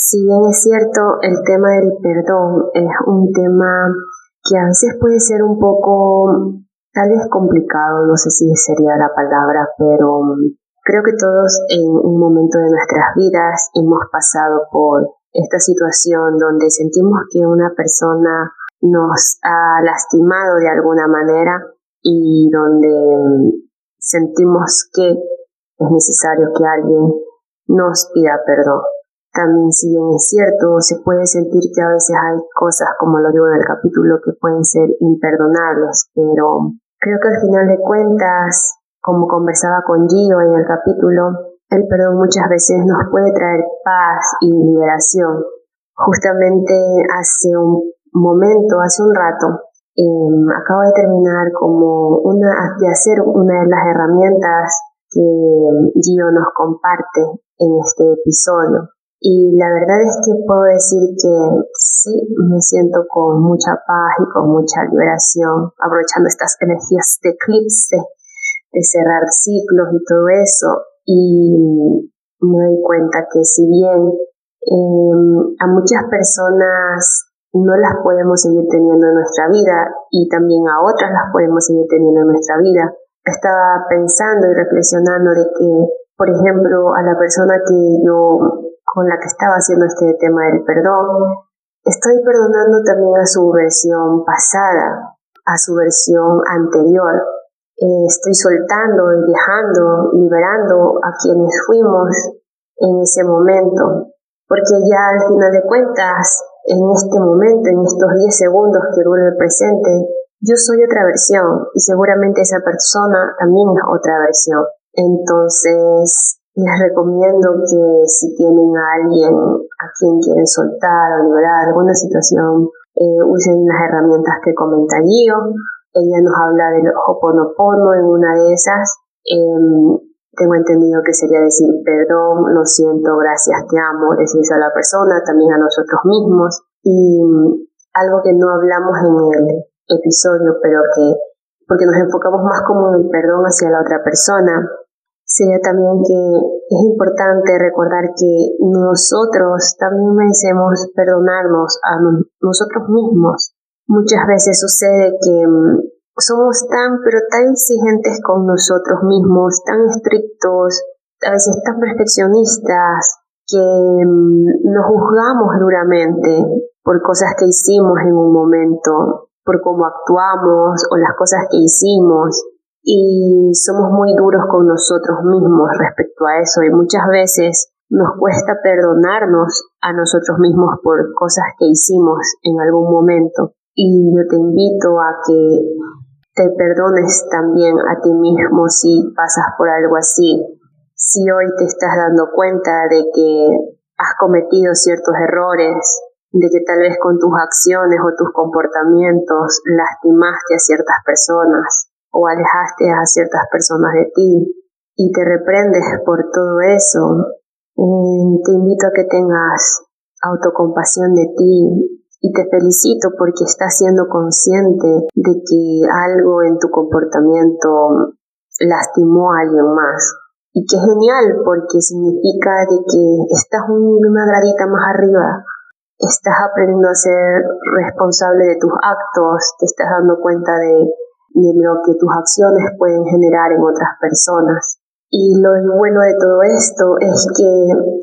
Si bien es cierto, el tema del perdón es un tema que a veces puede ser un poco, tal vez complicado, no sé si sería la palabra, pero creo que todos en un momento de nuestras vidas hemos pasado por esta situación donde sentimos que una persona nos ha lastimado de alguna manera y donde sentimos que es necesario que alguien nos pida perdón. También si bien es cierto, se puede sentir que a veces hay cosas, como lo digo en el capítulo, que pueden ser imperdonables, pero creo que al final de cuentas, como conversaba con Gio en el capítulo, el perdón muchas veces nos puede traer paz y liberación. Justamente hace un momento, hace un rato, eh, acabo de terminar como una, de hacer una de las herramientas que Gio nos comparte en este episodio. Y la verdad es que puedo decir que sí, me siento con mucha paz y con mucha liberación, aprovechando estas energías de eclipse, de cerrar ciclos y todo eso. Y me doy cuenta que si bien em, a muchas personas no las podemos seguir teniendo en nuestra vida y también a otras las podemos seguir teniendo en nuestra vida, estaba pensando y reflexionando de que, por ejemplo, a la persona que yo con la que estaba haciendo este tema del perdón, estoy perdonando también a su versión pasada, a su versión anterior. Eh, estoy soltando y dejando, liberando a quienes fuimos en ese momento, porque ya al final de cuentas, en este momento, en estos 10 segundos que dura el presente, yo soy otra versión y seguramente esa persona también es otra versión. Entonces, les recomiendo que si tienen a alguien a quien quieren soltar o liberar alguna situación, eh, usen las herramientas que comenta Gio. Ella nos habla del Hoponopono en una de esas. Em, tengo entendido que sería decir perdón, lo siento, gracias, te amo, decirse a la persona, también a nosotros mismos. Y algo que no hablamos en el episodio, pero que, porque nos enfocamos más como en el perdón hacia la otra persona, sería también que es importante recordar que nosotros también merecemos perdonarnos a nosotros mismos. Muchas veces sucede que mm, somos tan, pero tan exigentes con nosotros mismos, tan estrictos, a veces tan perfeccionistas, que mm, nos juzgamos duramente por cosas que hicimos en un momento, por cómo actuamos o las cosas que hicimos y somos muy duros con nosotros mismos respecto a eso y muchas veces nos cuesta perdonarnos a nosotros mismos por cosas que hicimos en algún momento y yo te invito a que te perdones también a ti mismo si pasas por algo así. Si hoy te estás dando cuenta de que has cometido ciertos errores, de que tal vez con tus acciones o tus comportamientos lastimaste a ciertas personas, o alejaste a ciertas personas de ti y te reprendes por todo eso, eh, te invito a que tengas autocompasión de ti y te felicito porque estás siendo consciente de que algo en tu comportamiento lastimó a alguien más. Y qué genial porque significa de que estás una gradita más arriba, estás aprendiendo a ser responsable de tus actos, te estás dando cuenta de de lo que tus acciones pueden generar en otras personas. Y lo bueno de todo esto es que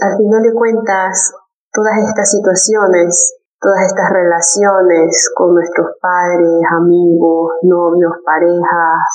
al final de cuentas, todas estas situaciones, todas estas relaciones con nuestros padres, amigos, novios, parejas,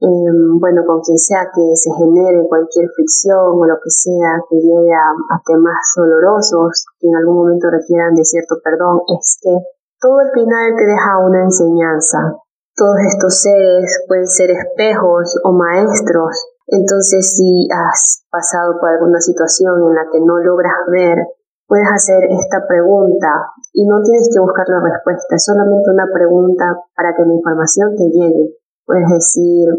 em, bueno, con quien sea que se genere cualquier fricción o lo que sea que lleve a, a temas dolorosos que en algún momento requieran de cierto perdón, es que todo al final te deja una enseñanza, todos estos seres pueden ser espejos o maestros. Entonces, si has pasado por alguna situación en la que no logras ver, puedes hacer esta pregunta y no tienes que buscar la respuesta, es solamente una pregunta para que la información te llegue. Puedes decir,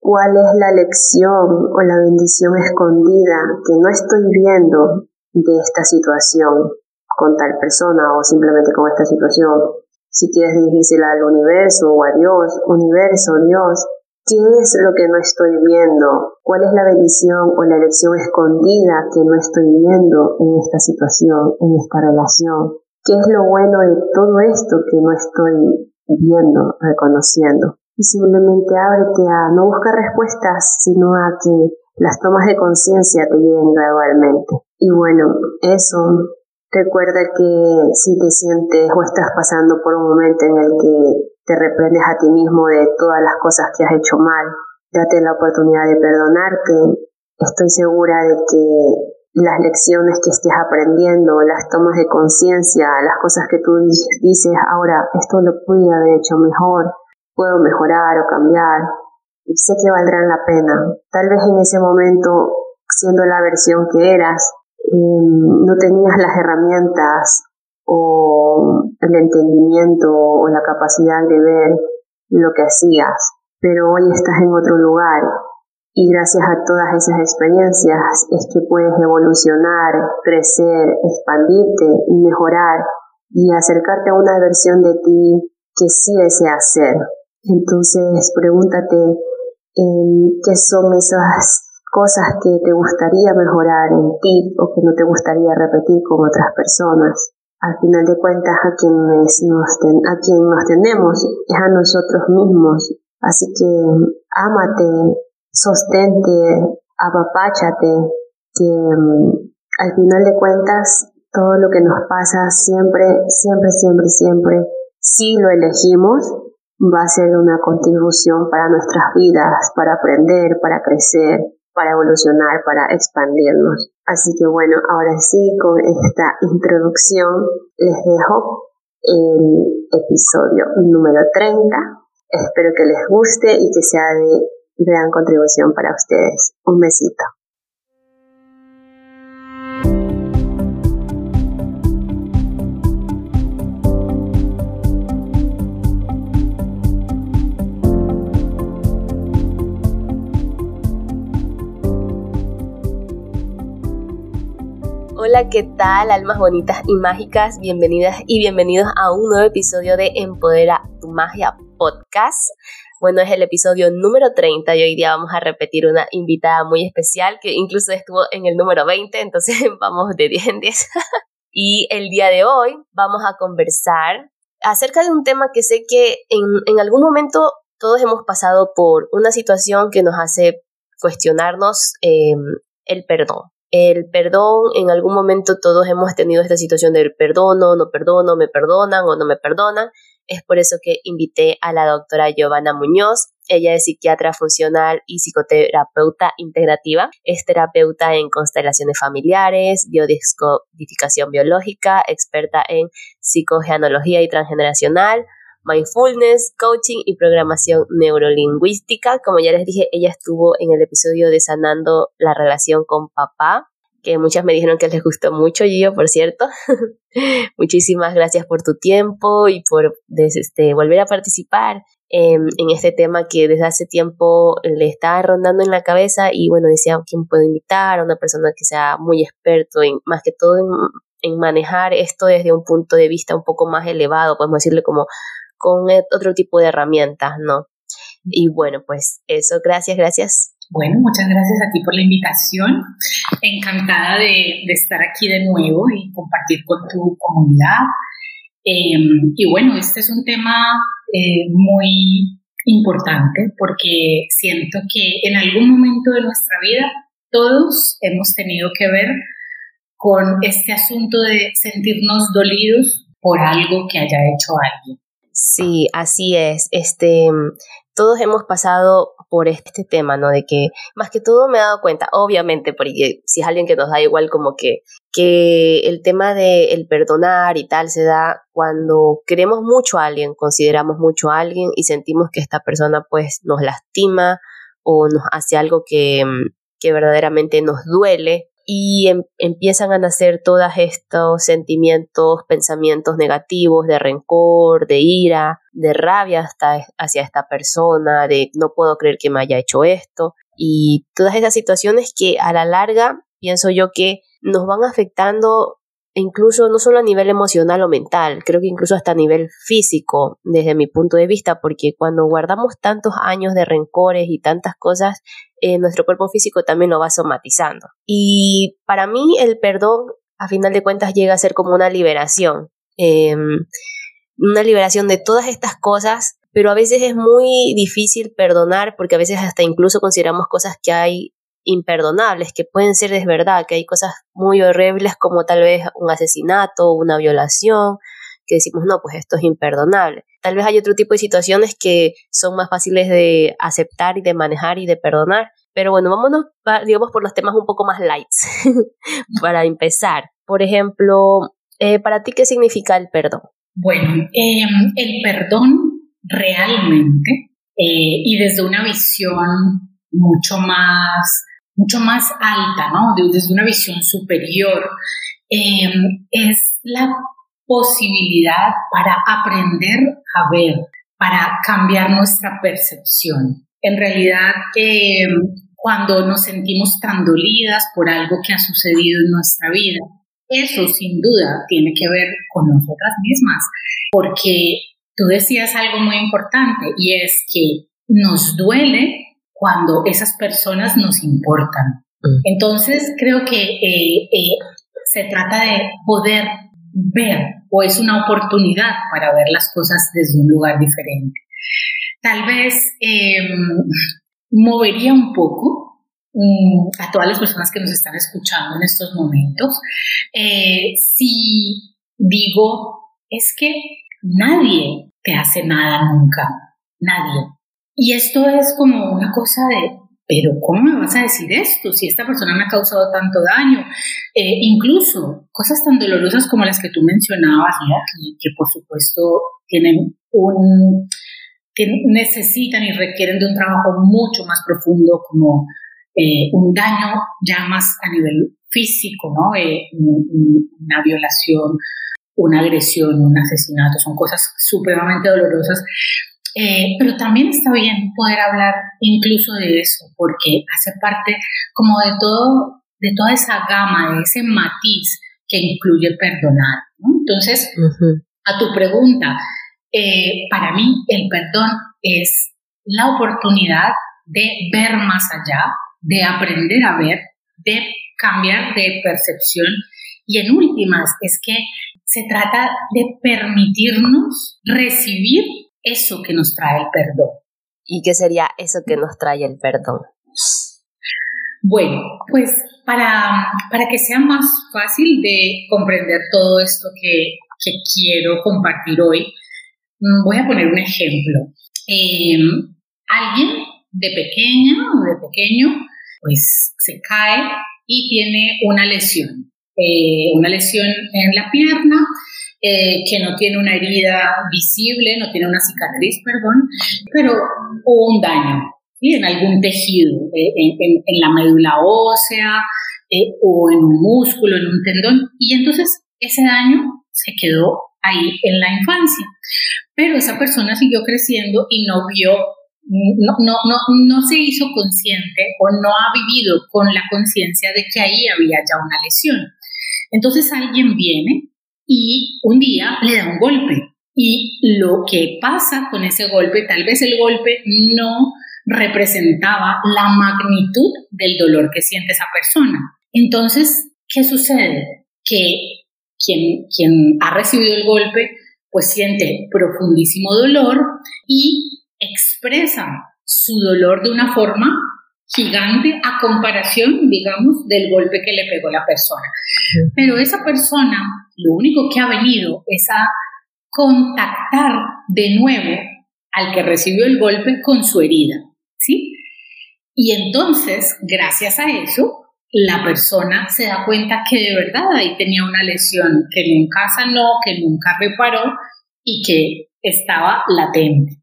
¿cuál es la lección o la bendición escondida que no estoy viendo de esta situación con tal persona o simplemente con esta situación? Si quieres dirigírsela al universo o a Dios, universo, Dios, ¿Qué es lo que no estoy viendo? ¿Cuál es la bendición o la lección escondida que no estoy viendo en esta situación, en esta relación? ¿Qué es lo bueno de todo esto que no estoy viendo, reconociendo? Y simplemente ábrete a no buscar respuestas, sino a que las tomas de conciencia te lleguen gradualmente. Y bueno, eso Recuerda que si te sientes o estás pasando por un momento en el que te reprendes a ti mismo de todas las cosas que has hecho mal, date la oportunidad de perdonarte. Estoy segura de que las lecciones que estés aprendiendo, las tomas de conciencia, las cosas que tú dices, ahora esto lo pude haber hecho mejor, puedo mejorar o cambiar, sé que valdrán la pena. Tal vez en ese momento, siendo la versión que eras, no tenías las herramientas o el entendimiento o la capacidad de ver lo que hacías, pero hoy estás en otro lugar y gracias a todas esas experiencias es que puedes evolucionar, crecer, expandirte mejorar y acercarte a una versión de ti que sí deseas ser. Entonces pregúntate eh, qué son esas cosas que te gustaría mejorar en ti o que no te gustaría repetir con otras personas al final de cuentas a quienes nos a quien nos tenemos es a nosotros mismos. Así que ámate, sostente, apapáchate, que mm, al final de cuentas todo lo que nos pasa siempre, siempre, siempre, siempre, si lo elegimos, va a ser una contribución para nuestras vidas, para aprender, para crecer, para evolucionar, para expandirnos. Así que bueno, ahora sí, con esta introducción les dejo el episodio número 30. Espero que les guste y que sea de gran contribución para ustedes. Un besito. Hola, ¿qué tal, almas bonitas y mágicas? Bienvenidas y bienvenidos a un nuevo episodio de Empodera tu Magia Podcast. Bueno, es el episodio número 30 y hoy día vamos a repetir una invitada muy especial que incluso estuvo en el número 20, entonces vamos de 10 en 10. y el día de hoy vamos a conversar acerca de un tema que sé que en, algún momento todos hemos pasado por una situación que nos hace cuestionarnos eh, el perdón el perdón, en algún momento todos hemos tenido esta situación del perdono, no perdono, me perdonan o no me perdonan. Es por eso que invité a la doctora Giovanna Muñoz. Ella es psiquiatra funcional y psicoterapeuta integrativa. Es terapeuta en constelaciones familiares, biodescodificación biológica, experta en psicogeanología y transgeneracional, mindfulness, coaching y programación neurolingüística. Como ya les dije, ella estuvo en el episodio de Sanando la relación con papá, que muchas me dijeron que les gustó mucho, yo por cierto. Muchísimas gracias por tu tiempo y por este, volver a participar en, este tema que desde hace tiempo le estaba rondando en la cabeza y bueno, decía, ¿quién puedo invitar? A una persona que sea muy experto, en, más que todo en manejar esto desde un punto de vista un poco más elevado, podemos decirle como con e, otro tipo de herramientas, ¿no? Y bueno, pues eso, gracias, gracias. Bueno, muchas gracias a ti por la invitación. Encantada de, estar aquí de nuevo y compartir con tu comunidad. Em, y bueno, este es un tema eh, muy importante porque siento que en algún momento de nuestra vida todos hemos tenido que ver con este asunto de sentirnos dolidos por algo que haya hecho alguien. Sí, así es. Este, todos hemos pasado por este tema, ¿no? De que, más que todo me he dado cuenta, obviamente, porque si es alguien que nos da igual como que, que el tema de el perdonar y tal se da cuando queremos mucho a alguien, consideramos mucho a alguien y sentimos que esta persona pues nos lastima o nos hace algo que, que verdaderamente nos duele y em, empiezan a nacer todos estos sentimientos, pensamientos negativos de rencor, de ira, de rabia hasta hacia esta persona, de no puedo creer que me haya hecho esto. Y todas esas situaciones que a la larga pienso yo que nos van afectando incluso no solo a nivel emocional o mental, creo que incluso hasta a nivel físico, desde mi punto de vista, porque cuando guardamos tantos años de rencores y tantas cosas, eh, nuestro cuerpo físico también lo va somatizando. Y para mí el perdón, a final de cuentas, llega a ser como una liberación. Em, una liberación de todas estas cosas, pero a veces es muy difícil perdonar porque a veces hasta incluso consideramos cosas que hay imperdonables, que pueden ser de verdad, que hay cosas muy horribles como tal vez un asesinato, una violación, que decimos, no, pues esto es imperdonable. Tal vez hay otro tipo de situaciones que son más fáciles de aceptar y de manejar y de perdonar. Pero bueno, vámonos, digamos, por los temas un poco más lights para empezar. Por ejemplo, eh, ¿para ti qué significa el perdón? Bueno, em, el perdón realmente eh, y desde una visión mucho más, mucho más alta, ¿no? Desde una visión superior, em, es la posibilidad para aprender a ver, para cambiar nuestra percepción. En realidad, em, cuando nos sentimos tan dolidas por algo que ha sucedido en nuestra vida, eso sin duda tiene que ver con nosotras mismas, porque tú decías algo muy importante y es que nos duele cuando esas personas nos importan. Mm. Entonces creo que eh, eh, se trata de poder ver o es una oportunidad para ver las cosas desde un lugar diferente. Tal vez em, movería un poco Mm, a todas las personas que nos están escuchando en estos momentos, eh, si digo, es que nadie te hace nada nunca, nadie. Y esto es como una cosa de, pero ¿cómo me vas a decir esto si esta persona me ha causado tanto daño? Eh, incluso cosas tan dolorosas como las que tú mencionabas, que, que por supuesto tienen un que necesitan y requieren de un trabajo mucho más profundo como eh, un daño ya más a nivel físico, ¿no? Eh, una violación, una agresión, un asesinato, son cosas supremamente dolorosas. Eh, pero también está bien poder hablar incluso de eso, porque hace parte como de todo, de toda esa gama, de ese matiz que incluye perdonar. Entonces, a tu pregunta, para mí el perdón es la oportunidad de ver más allá, de aprender a ver, de cambiar de percepción y en últimas es que se trata de permitirnos recibir eso que nos trae el perdón. ¿Y qué sería eso que nos trae el perdón? Bueno, pues para, para que sea más fácil de comprender todo esto que, que quiero compartir hoy, mm, voy a poner un ejemplo. Eh, alguien de pequeña o de pequeño pues se cae y tiene una lesión, eh, una lesión en la pierna, eh, que no tiene una herida visible, no tiene una cicatriz, perdón, pero hubo un daño en algún tejido, eh, en, la médula ósea o en un músculo, en un tendón, y entonces ese daño se quedó ahí en la infancia. Pero esa persona siguió creciendo y no vio no, no, no, no se hizo consciente o no ha vivido con la conciencia de que ahí había ya una lesión. Entonces alguien viene y un día le da un golpe y lo que pasa con ese golpe, tal vez el golpe no representaba la magnitud del dolor que siente esa persona. Entonces, ¿qué sucede? Que quien, quien ha recibido el golpe, pues siente profundísimo dolor y expresa su dolor de una forma gigante a comparación, digamos, del golpe que le pegó la persona. Pero esa persona lo único que ha venido es a contactar de nuevo al que recibió el golpe con su herida, ¿sí? Y entonces, gracias a eso, la persona se da cuenta que de verdad ahí tenía una lesión que nunca sanó, que nunca reparó y que estaba latente.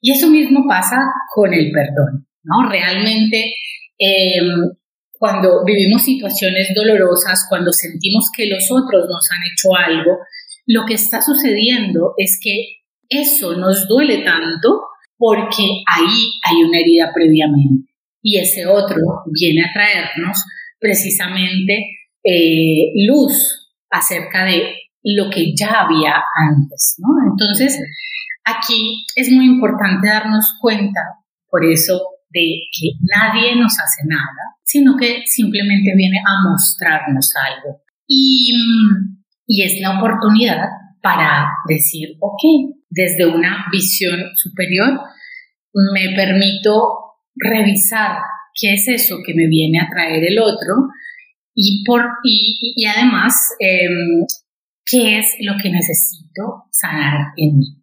Y eso mismo pasa con el perdón, ¿no? Realmente, em, cuando vivimos situaciones dolorosas, cuando sentimos que los otros nos han hecho algo, lo que está sucediendo es que eso nos duele tanto porque ahí hay una herida previamente y ese otro viene a traernos precisamente eh, luz acerca de lo que ya había antes, ¿no? Entonces, aquí es muy importante darnos cuenta, por eso, de que nadie nos hace nada, sino que simplemente viene a mostrarnos algo. Y, y es la oportunidad para decir, ok, desde una visión superior, me permito revisar qué es eso que me viene a traer el otro y, por, y, además em, qué es lo que necesito sanar en mí.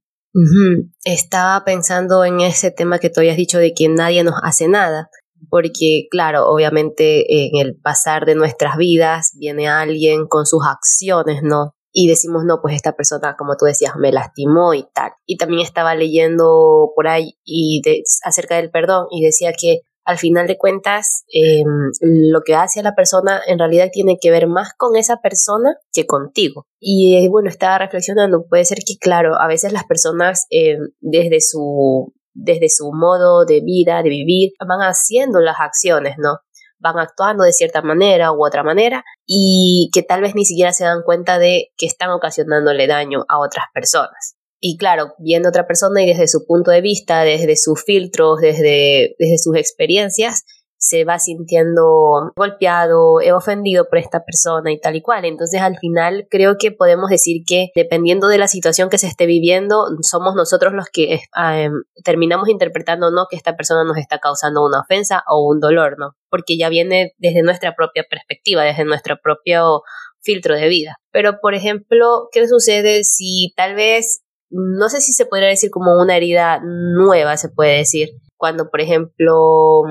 Estaba pensando en ese tema que tú habías dicho de que nadie nos hace nada, porque claro, obviamente en el pasar de nuestras vidas viene alguien con sus acciones, ¿no? Y decimos, no, pues esta persona, como tú decías, me lastimó y tal. Y también estaba leyendo por ahí y acerca del perdón y decía que al final de cuentas, em, lo que hace a la persona en realidad tiene que ver más con esa persona que contigo. Y eh, bueno, estaba reflexionando, puede ser que, claro, a veces las personas em, desde su desde su modo de vida, de vivir, van haciendo las acciones, ¿no? Van actuando de cierta manera u otra manera y que tal vez ni siquiera se dan cuenta de que están ocasionándole daño a otras personas. Y claro, viendo otra persona y desde su punto de vista, desde sus filtros, desde, desde sus experiencias, se va sintiendo golpeado, eh, ofendido por esta persona y tal y cual. Entonces al final creo que podemos decir que dependiendo de la situación que se esté viviendo, somos nosotros los que em, terminamos interpretando no que esta persona nos está causando una ofensa o un dolor, ¿no? Porque ya viene desde nuestra propia perspectiva, desde nuestro propio filtro de vida. Pero, por ejemplo, ¿qué sucede si tal vez no sé si se podría decir como una herida nueva, se puede decir, cuando, por ejemplo,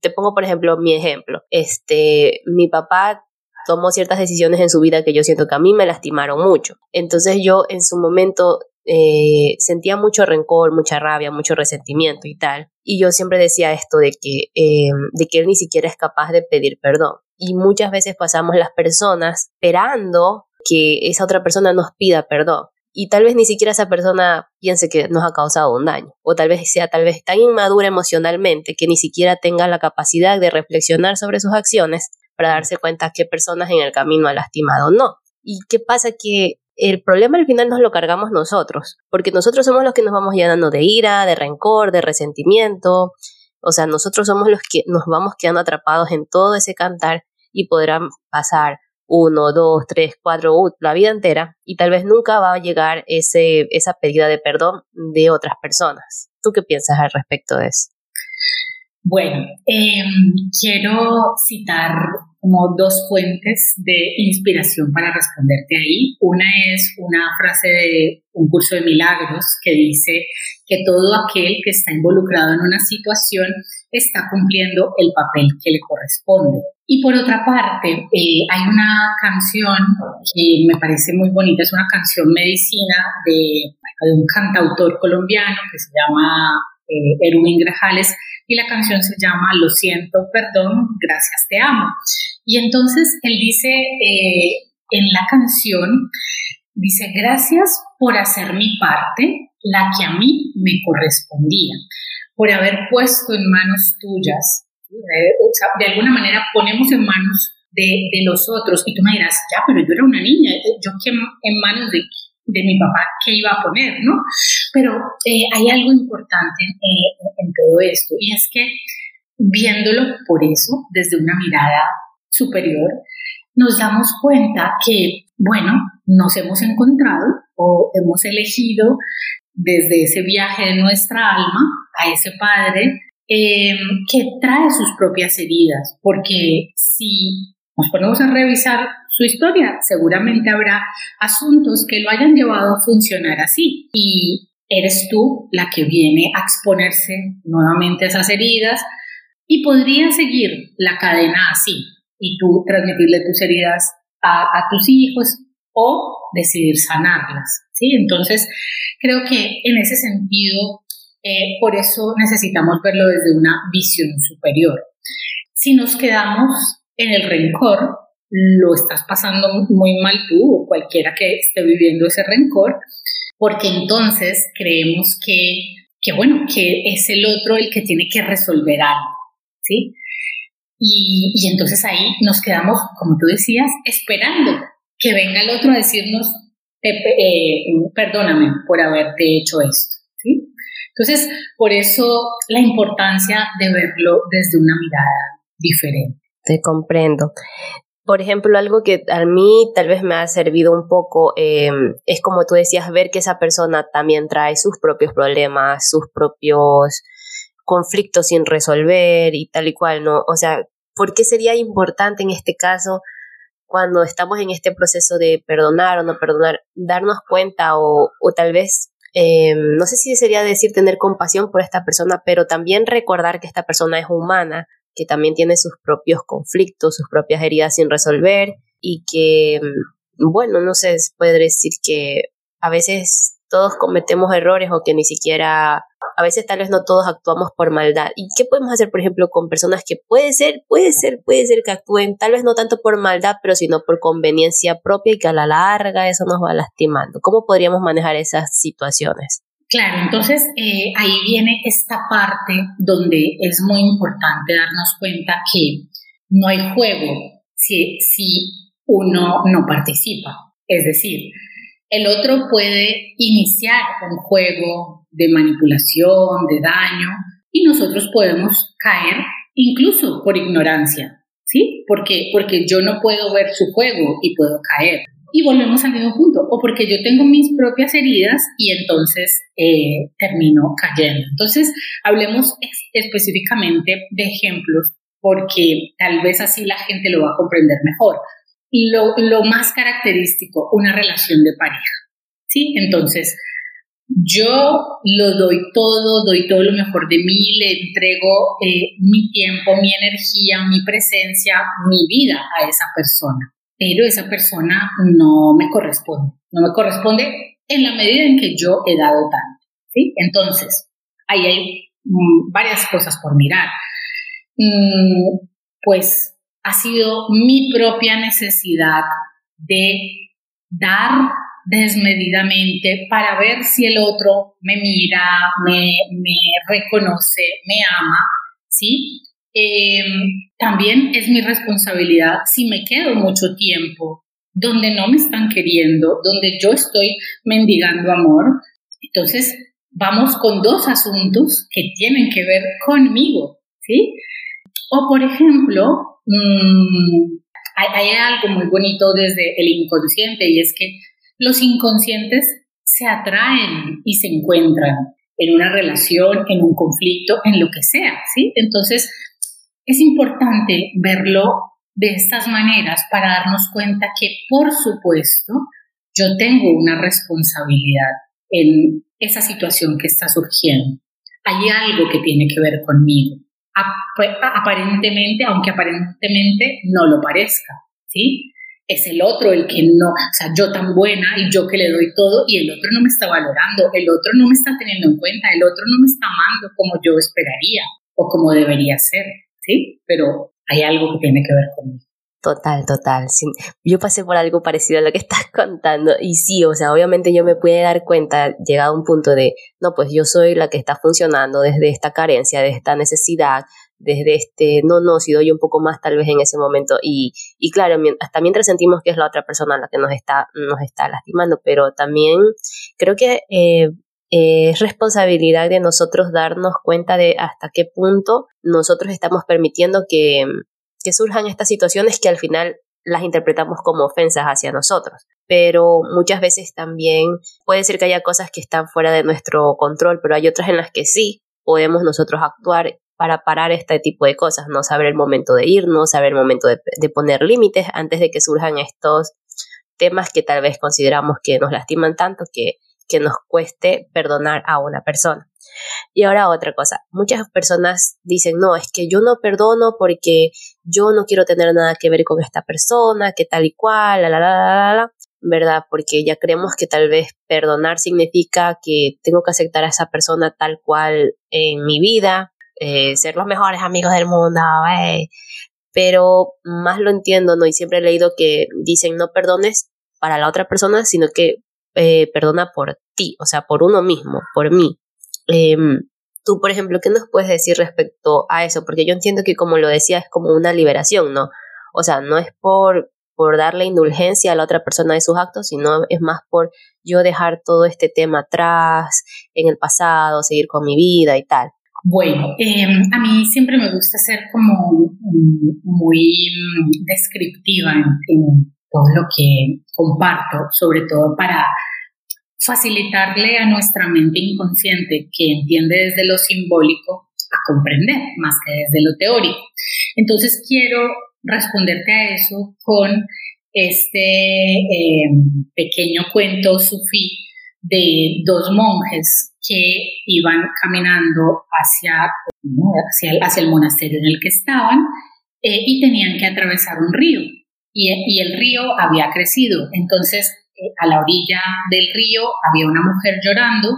te pongo, por ejemplo, mi ejemplo, este, mi papá tomó ciertas decisiones en su vida que yo siento que a mí me lastimaron mucho. Entonces yo en su momento eh, sentía mucho rencor, mucha rabia, mucho resentimiento y tal. Y yo siempre decía esto de que, eh, de que él ni siquiera es capaz de pedir perdón. Y muchas veces pasamos las personas esperando que esa otra persona nos pida perdón y tal vez ni siquiera esa persona piense que nos ha causado un daño, o tal vez sea tal vez tan inmadura emocionalmente que ni siquiera tenga la capacidad de reflexionar sobre sus acciones para darse cuenta qué personas en el camino ha lastimado o no. ¿Y qué pasa? Que el problema al final nos lo cargamos nosotros, porque nosotros somos los que nos vamos llenando de ira, de rencor, de resentimiento, o sea, nosotros somos los que nos vamos quedando atrapados en todo ese cantar y podrán pasar uno, dos, tres, cuatro, la vida entera y tal vez nunca va a llegar ese, esa pedida de perdón de otras personas. ¿Tú qué piensas al respecto de eso? Bueno, em, quiero citar como dos fuentes de inspiración para responderte ahí. Una es una frase de un curso de milagros que dice que todo aquel que está involucrado en una situación está cumpliendo el papel que le corresponde. Y por otra parte, eh, hay una canción que me parece muy bonita, es una canción medicina de, un cantautor colombiano que se llama eh, Erwin Grajales y la canción se llama Lo siento, perdón, gracias, te amo. Y entonces él dice eh, en la canción, dice, gracias por hacer mi parte, la que a mí me correspondía, por haber puesto en manos tuyas de alguna manera ponemos en manos de, de, los otros. Y tú me dirás, ya, pero yo era una niña, yo que en manos de, de mi papá, ¿qué iba a poner? ¿no? Pero eh, hay algo importante eh, en todo esto, y es que viéndolo por eso, desde una mirada superior, nos damos cuenta que, bueno, nos hemos encontrado o hemos elegido desde ese viaje de nuestra alma a ese padre Em, que trae sus propias heridas, porque si nos ponemos a revisar su historia, seguramente habrá asuntos que lo hayan llevado a funcionar así. Y eres tú la que viene a exponerse nuevamente a esas heridas y podría seguir la cadena así y tú transmitirle tus heridas a, a tus hijos o decidir sanarlas. ¿sí? Entonces, creo que en ese sentido eh, por eso necesitamos verlo desde una visión superior. Si nos quedamos en el rencor, lo estás pasando muy mal tú o cualquiera que esté viviendo ese rencor, porque entonces creemos que, que bueno, que es el otro el que tiene que resolver algo, ¿sí? Y, entonces ahí nos quedamos, como tú decías, esperando que venga el otro a decirnos, eh, perdóname por haberte hecho esto. Entonces, por eso la importancia de verlo desde una mirada diferente. Te comprendo. Por ejemplo, algo que a mí tal vez me ha servido un poco em, es como tú decías, ver que esa persona también trae sus propios problemas, sus propios conflictos sin resolver y tal y cual, ¿no? O sea, ¿por qué sería importante en este caso cuando estamos en este proceso de perdonar o no perdonar, darnos cuenta o, o tal vez, em, no sé si sería decir tener compasión por esta persona, pero también recordar que esta persona es humana, que también tiene sus propios conflictos, sus propias heridas sin resolver y que, mm, bueno, no sé, puede decir que a veces todos cometemos errores o que ni siquiera, a veces tal vez no todos actuamos por maldad. ¿Y qué podemos hacer, por ejemplo, con personas que puede ser, puede ser, puede ser que actúen tal vez no tanto por maldad, pero sino por conveniencia propia y que a la larga eso nos va lastimando? ¿Cómo podríamos manejar esas situaciones? Claro, entonces eh, ahí viene esta parte donde es muy importante darnos cuenta que no hay juego si, si uno no participa. Es decir, el otro puede iniciar un juego de manipulación, de daño, y nosotros podemos caer incluso por ignorancia, ¿sí? Porque, porque yo no puedo ver su juego y puedo caer y volvemos al mismo punto, o porque yo tengo mis propias heridas y entonces eh, termino cayendo. Entonces, hablemos específicamente de ejemplos, porque tal vez así la gente lo va a comprender mejor. Lo, lo más característico, una relación de pareja, ¿sí? Entonces, yo lo doy todo, doy todo lo mejor de mí, le entrego eh, mi tiempo, mi energía, mi presencia, mi vida a esa persona pero esa persona no me corresponde, no me corresponde en la medida en que yo he dado tanto, ¿sí? Entonces, ahí hay mm, varias cosas por mirar. Mm, pues ha sido mi propia necesidad de dar desmedidamente para ver si el otro me mira, me, reconoce, me ama, ¿sí? Em, también es mi responsabilidad si me quedo mucho tiempo donde no me están queriendo, donde yo estoy mendigando amor. Entonces, vamos con dos asuntos que tienen que ver conmigo, ¿sí? O, por ejemplo, mm, hay, hay algo muy bonito desde el inconsciente y es que los inconscientes se atraen y se encuentran en una relación, en un conflicto, en lo que sea, ¿sí? Entonces, es importante verlo de estas maneras para darnos cuenta que, por supuesto, yo tengo una responsabilidad en esa situación que está surgiendo. Hay algo que tiene que ver conmigo. Aparentemente, aunque aparentemente no lo parezca, ¿sí? Es el otro el que no, o sea, yo tan buena y yo que le doy todo y el otro no me está valorando, el otro no me está teniendo en cuenta, el otro no me está amando como yo esperaría o como debería ser. ¿sí? Pero hay algo que tiene que ver conmigo. Total, total. Yo pasé por algo parecido a lo que estás contando y sí, o sea, obviamente yo me pude dar cuenta, llegado a un punto de, no, pues yo soy la que está funcionando desde esta carencia, desde esta necesidad, desde este, no, no, si doy un poco más tal vez en ese momento y, y claro, hasta mientras sentimos que es la otra persona la que nos está, nos está lastimando, pero también creo que eh, es responsabilidad de nosotros darnos cuenta de hasta qué punto nosotros estamos permitiendo que, que surjan estas situaciones que al final las interpretamos como ofensas hacia nosotros. Pero muchas veces también puede ser que haya cosas que están fuera de nuestro control, pero hay otras en las que sí podemos nosotros actuar para parar este tipo de cosas, no saber el momento de irnos, saber el momento de, poner límites antes de que surjan estos temas que tal vez consideramos que nos lastiman tanto que que nos cueste perdonar a una persona. Y ahora otra cosa, muchas personas dicen, no, es que yo no perdono porque yo no quiero tener nada que ver con esta persona, que tal y cual, la, la, la, la, la, ¿verdad? Porque ya creemos que tal vez perdonar significa que tengo que aceptar a esa persona tal cual en mi vida, eh, ser los mejores amigos del mundo, pero más lo entiendo, ¿no? Y siempre he leído que dicen no perdones para la otra persona, sino que eh, perdona por ti, o sea, por uno mismo, por mí. Tú, por ejemplo, ¿qué nos puedes decir respecto a eso? Porque yo entiendo que como lo decía, es como una liberación, ¿no? O sea, no es por por darle indulgencia a la otra persona de sus actos, sino es más por yo dejar todo este tema atrás, en el pasado, seguir con mi vida y tal. Bueno, em, a mí siempre me gusta ser como muy descriptiva en, todo lo que comparto, sobre todo para facilitarle a nuestra mente inconsciente que entiende desde lo simbólico a comprender más que desde lo teórico. Entonces quiero responderte a eso con este em, pequeño cuento sufí de dos monjes que iban caminando hacia, hacia, el, monasterio en el que estaban eh, y tenían que atravesar un río. Y el río había crecido. Entonces, a la orilla del río había una mujer llorando.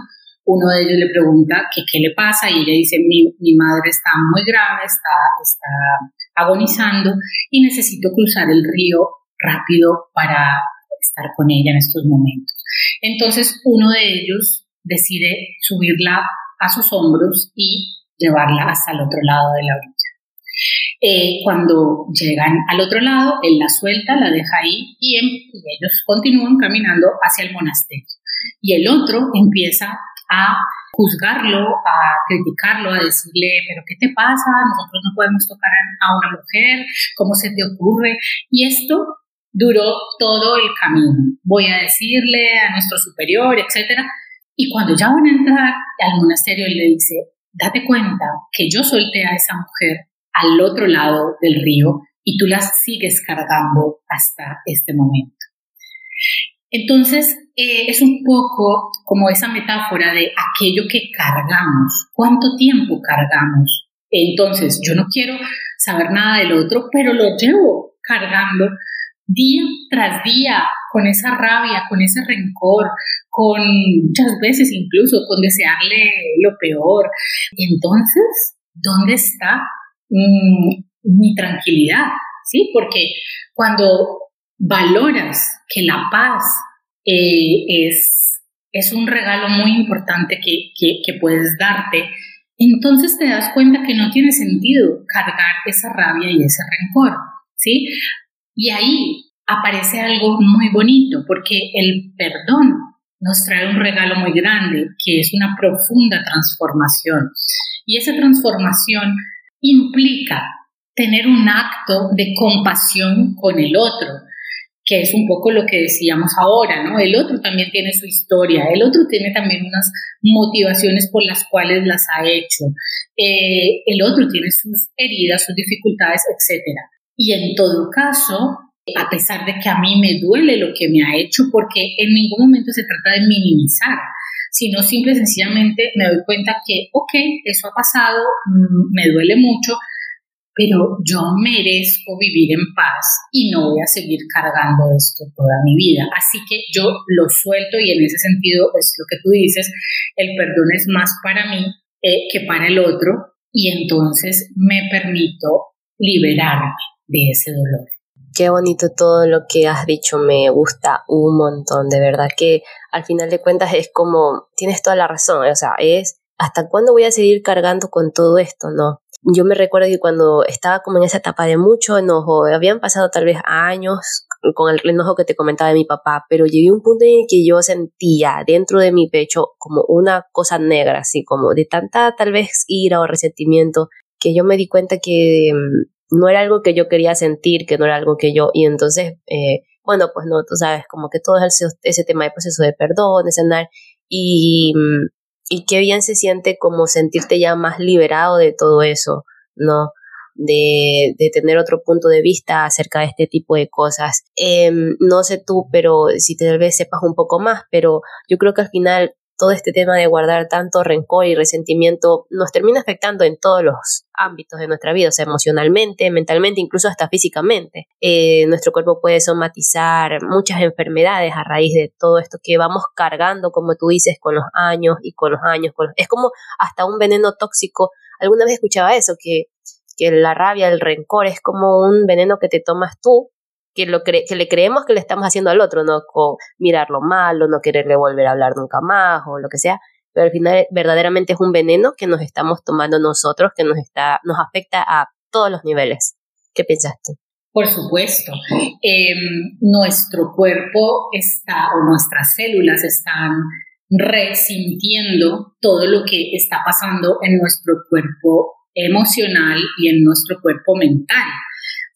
Uno de ellos le pregunta qué le pasa y ella dice, mi, mi madre está muy grave, está, está agonizando y necesito cruzar el río rápido para estar con ella en estos momentos. Entonces uno de ellos decide subirla a sus hombros y llevarla hasta el otro lado de la orilla. Eh, cuando llegan al otro lado, él la suelta, la deja ahí y, em, y, ellos continúan caminando hacia el monasterio. Y el otro empieza a juzgarlo, a criticarlo, a decirle, pero ¿qué te pasa? Nosotros no podemos tocar a una mujer, ¿cómo se te ocurre? Y esto duró todo el camino. Voy a decirle a nuestro superior, etcétera. Y cuando ya van a entrar al monasterio, él le dice, date cuenta que yo solté a esa mujer al otro lado del río y tú la sigues cargando hasta este momento. Entonces, eh, es un poco como esa metáfora de aquello que cargamos, cuánto tiempo cargamos. Entonces, yo no quiero saber nada del otro, pero lo llevo cargando día tras día con esa rabia, con ese rencor, con muchas veces incluso con desearle lo peor. Entonces, ¿dónde está mm, mi tranquilidad? ¿Sí? Porque cuando valoras que la paz eh, es, es un regalo muy importante que, que, que puedes darte, entonces te das cuenta que no tiene sentido cargar esa rabia y ese rencor, ¿sí? Y ahí aparece algo muy bonito, porque el perdón nos trae un regalo muy grande, que es una profunda transformación. Y esa transformación implica tener un acto de compasión con el otro, que es un poco lo que decíamos ahora, ¿no? El otro también tiene su historia, el otro tiene también unas motivaciones por las cuales las ha hecho, eh, el otro tiene sus heridas, sus dificultades, etc. Y en todo caso, a pesar de que a mí me duele lo que me ha hecho, porque en ningún momento se trata de minimizar, sino simple y sencillamente me doy cuenta que, ok, eso ha pasado, mm, me duele mucho, pero yo merezco vivir en paz y no voy a seguir cargando esto toda mi vida. Así que yo lo suelto y en ese sentido es lo que tú dices, el perdón es más para mí eh, que para el otro y entonces me permito liberarme de ese dolor. Qué bonito todo lo que has dicho, me gusta un montón, de verdad que al final de cuentas es como, tienes toda la razón, o sea, es hasta cuándo voy a seguir cargando con todo esto, ¿no? Yo me recuerdo que cuando estaba como en esa etapa de mucho enojo, habían pasado tal vez años con el enojo que te comentaba de mi papá, pero llegué a un punto en el que yo sentía dentro de mi pecho como una cosa negra, así como de tanta tal vez ira o resentimiento, que yo me di cuenta que mm, no era algo que yo quería sentir, que no era algo que yo, y entonces, eh, bueno, pues no, tú sabes, como que todo ese, ese tema de proceso de perdón, de sanar, y, mm, y qué bien se siente como sentirte ya más liberado de todo eso, ¿no? De, de tener otro punto de vista acerca de este tipo de cosas. Em, no sé tú, pero si tal vez sepas un poco más, pero yo creo que al final todo este tema de guardar tanto rencor y resentimiento nos termina afectando en todos los ámbitos de nuestra vida, o sea, emocionalmente, mentalmente, incluso hasta físicamente. Eh, nuestro cuerpo puede somatizar muchas enfermedades a raíz de todo esto que vamos cargando, como tú dices, con los años y con los años. Es como hasta un veneno tóxico. Alguna vez escuchaba eso, que, que la rabia, el rencor es como un veneno que te tomas tú que, lo que le creemos que le estamos haciendo al otro, ¿no? Con mirarlo malo, no quererle volver a hablar nunca más o lo que sea, pero al final verdaderamente es un veneno que nos estamos tomando nosotros, que nos, está, nos afecta a todos los niveles. ¿Qué piensas tú? Por supuesto, em, nuestro cuerpo está o nuestras células están resintiendo todo lo que está pasando en nuestro cuerpo emocional y en nuestro cuerpo mental,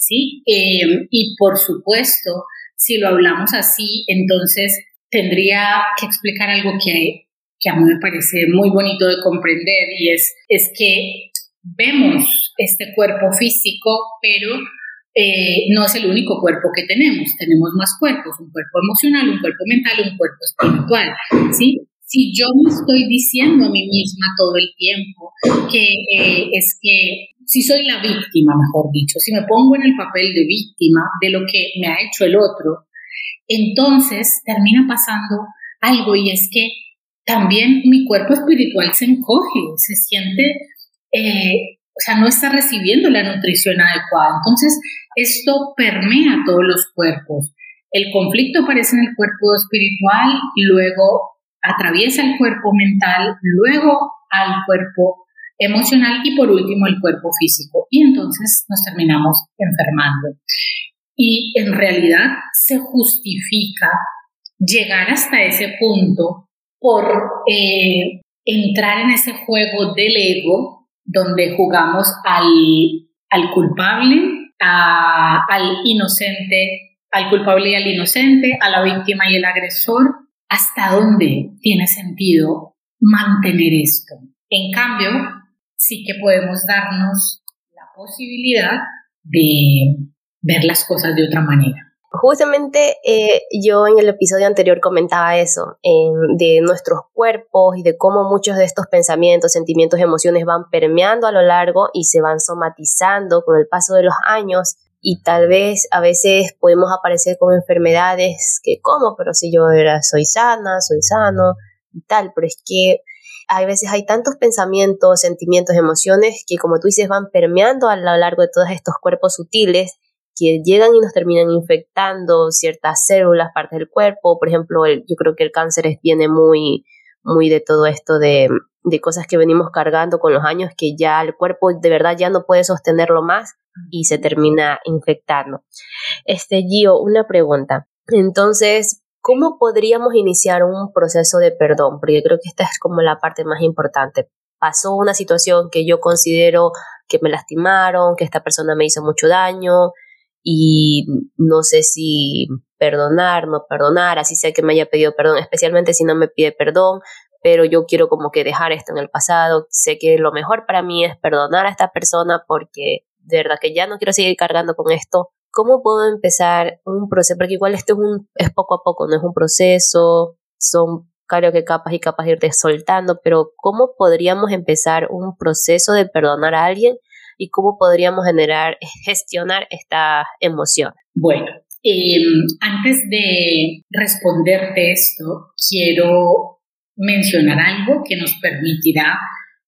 ¿sí? Em, y por supuesto, si lo hablamos así, entonces tendría que explicar algo que, que a mí me parece muy bonito de comprender y es, es que vemos este cuerpo físico, pero eh, no es el único cuerpo que tenemos, tenemos más cuerpos, un cuerpo emocional, un cuerpo mental, un cuerpo espiritual, ¿sí? Si yo me estoy diciendo a mí misma todo el tiempo que eh, es que si soy la víctima, mejor dicho, si me pongo en el papel de víctima de lo que me ha hecho el otro, entonces termina pasando algo y es que también mi cuerpo espiritual se encoge, se siente eh, o sea, no está recibiendo la nutrición adecuada. Entonces, esto permea todos los cuerpos. El conflicto aparece en el cuerpo espiritual, luego atraviesa el cuerpo mental, luego al cuerpo emocional y por último el cuerpo físico. Y entonces nos terminamos enfermando. Y en realidad se justifica llegar hasta ese punto por eh, entrar en ese juego del ego donde jugamos al, al culpable, al inocente, al culpable y al inocente, a la víctima y el agresor, hasta dónde tiene sentido mantener esto. En cambio, sí que podemos darnos la posibilidad de ver las cosas de otra manera. Justamente eh, yo en el episodio anterior comentaba eso, de nuestros cuerpos y de cómo muchos de estos pensamientos, sentimientos, emociones van permeando a lo largo y se van somatizando con el paso de los años y tal vez a veces podemos aparecer con enfermedades que como, pero si yo era, soy sana, soy sano y tal, pero es que a veces hay tantos pensamientos, sentimientos, emociones que como tú dices van permeando a lo largo de todos estos cuerpos sutiles que llegan y nos terminan infectando ciertas células, partes del cuerpo. Por ejemplo, yo creo que el cáncer viene muy, muy de todo esto de, de cosas que venimos cargando con los años que ya el cuerpo de verdad ya no puede sostenerlo más y se termina infectando. Este, Gio, una pregunta. Entonces, ¿cómo podríamos iniciar un proceso de perdón? Porque yo creo que esta es como la parte más importante. Pasó una situación que yo considero que me lastimaron, que esta persona me hizo mucho daño, y no sé si perdonar, no perdonar, así sea que me haya pedido perdón, especialmente si no me pide perdón, pero yo quiero como que dejar esto en el pasado, sé que lo mejor para mí es perdonar a esta persona porque de verdad que ya no quiero seguir cargando con esto. ¿Cómo puedo empezar un proceso? Porque igual esto es, un, es poco a poco, no es un proceso, son creo que capas y capas de irte soltando, pero ¿cómo podríamos empezar un proceso de perdonar a alguien y cómo podríamos generar, gestionar esta emoción. Bueno, em, antes de responderte esto, quiero mencionar algo que nos permitirá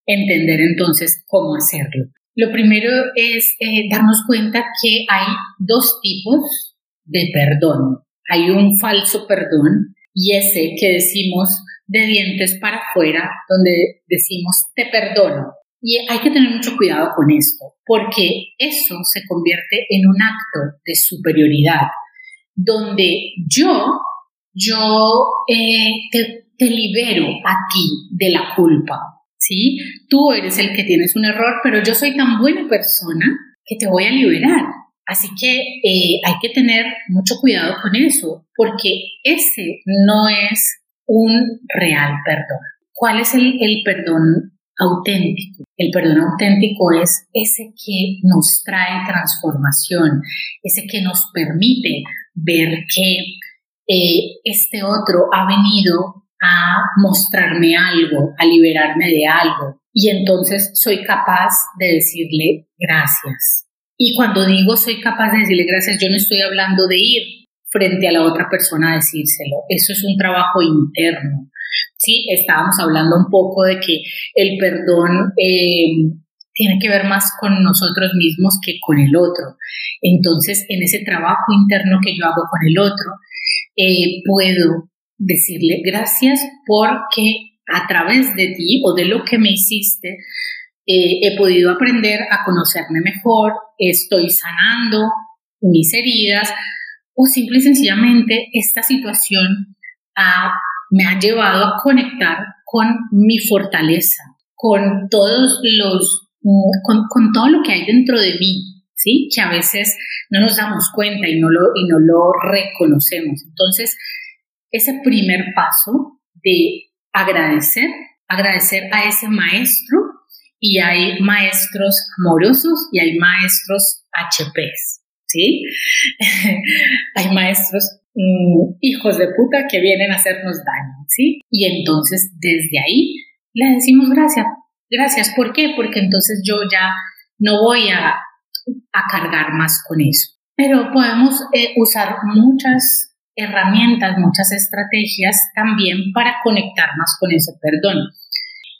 entender entonces cómo hacerlo. Lo primero es eh, darnos cuenta que hay dos tipos de perdón. Hay un falso perdón y ese que decimos de dientes para afuera, donde decimos te perdono, y hay que tener mucho cuidado con esto, porque eso se convierte en un acto de superioridad, donde yo, yo eh, te, te libero a ti de la culpa, ¿sí? Tú eres el que tienes un error, pero yo soy tan buena persona que te voy a liberar. Así que eh, hay que tener mucho cuidado con eso, porque ese no es un real perdón. ¿Cuál es el, el perdón auténtico. El perdón auténtico es ese que nos trae transformación, ese que nos permite ver que eh, este otro ha venido a mostrarme algo, a liberarme de algo, y entonces soy capaz de decirle gracias. Y cuando digo soy capaz de decirle gracias, yo no estoy hablando de ir frente a la otra persona a decírselo. Eso es un trabajo interno. Sí, estábamos hablando un poco de que el perdón eh, tiene que ver más con nosotros mismos que con el otro. Entonces, en ese trabajo interno que yo hago con el otro, eh, puedo decirle gracias porque a través de ti o de lo que me hiciste, eh, he podido aprender a conocerme mejor, estoy sanando mis heridas o simple y sencillamente esta situación me ha llevado a conectar con mi fortaleza, con todos los, con, con todo lo que hay dentro de mí, ¿sí? Que a veces no nos damos cuenta y no lo, y no lo reconocemos. Entonces, ese primer paso de agradecer, agradecer a ese maestro y hay maestros amorosos y hay maestros HPs, ¿sí? hay maestros mm, hijos de puta que vienen a hacernos daño, ¿sí? Y entonces desde ahí le decimos gracias. Gracias, ¿por qué? Porque entonces yo ya no voy a, a cargar más con eso. Pero podemos eh, usar muchas herramientas, muchas estrategias también para conectar más con ese perdón.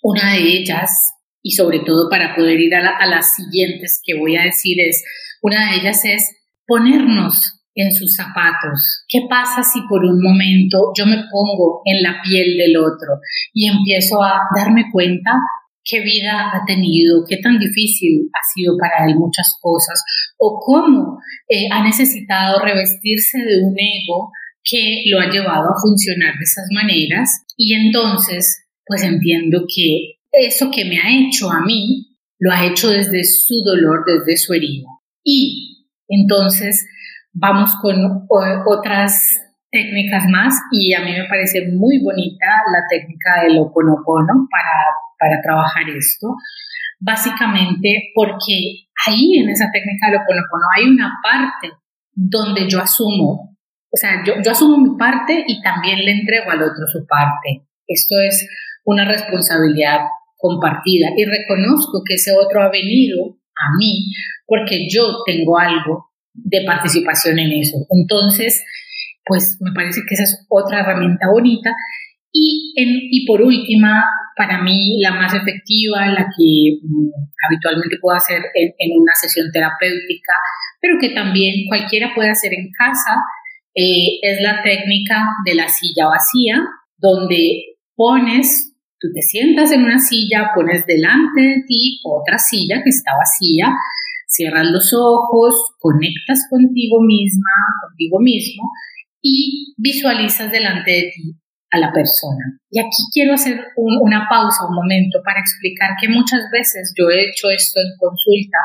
Una de ellas, y sobre todo para poder ir a, a las siguientes que voy a decir, es, una de ellas es ponernos en sus zapatos. ¿Qué pasa si por un momento yo me pongo en la piel del otro y empiezo a darme cuenta qué vida ha tenido, qué tan difícil ha sido para él muchas cosas, o cómo eh, ha necesitado revestirse de un ego que lo ha llevado a funcionar de esas maneras. Y entonces, pues entiendo que eso que me ha hecho a mí, lo ha hecho desde su dolor, desde su herida. Y entonces vamos con otras técnicas más y a mí me parece muy bonita la técnica del oponopono para para trabajar esto, básicamente porque ahí en esa técnica de lo no hay una parte donde yo asumo, o sea, yo, yo asumo mi parte y también le entrego al otro su parte. Esto es una responsabilidad compartida y reconozco que ese otro ha venido a mí porque yo tengo algo de participación en eso. Entonces, pues me parece que esa es otra herramienta bonita. Y, en, y por última, para mí la más efectiva, la que mm, habitualmente puedo hacer en, una sesión terapéutica, pero que también cualquiera puede hacer en casa, eh, es la técnica de la silla vacía, donde pones, tú te sientas en una silla, pones delante de ti otra silla que está vacía, cierras los ojos, conectas contigo misma, contigo mismo y visualizas delante de ti la persona. Y aquí quiero hacer una pausa, un momento, para explicar que muchas veces yo he hecho esto en consulta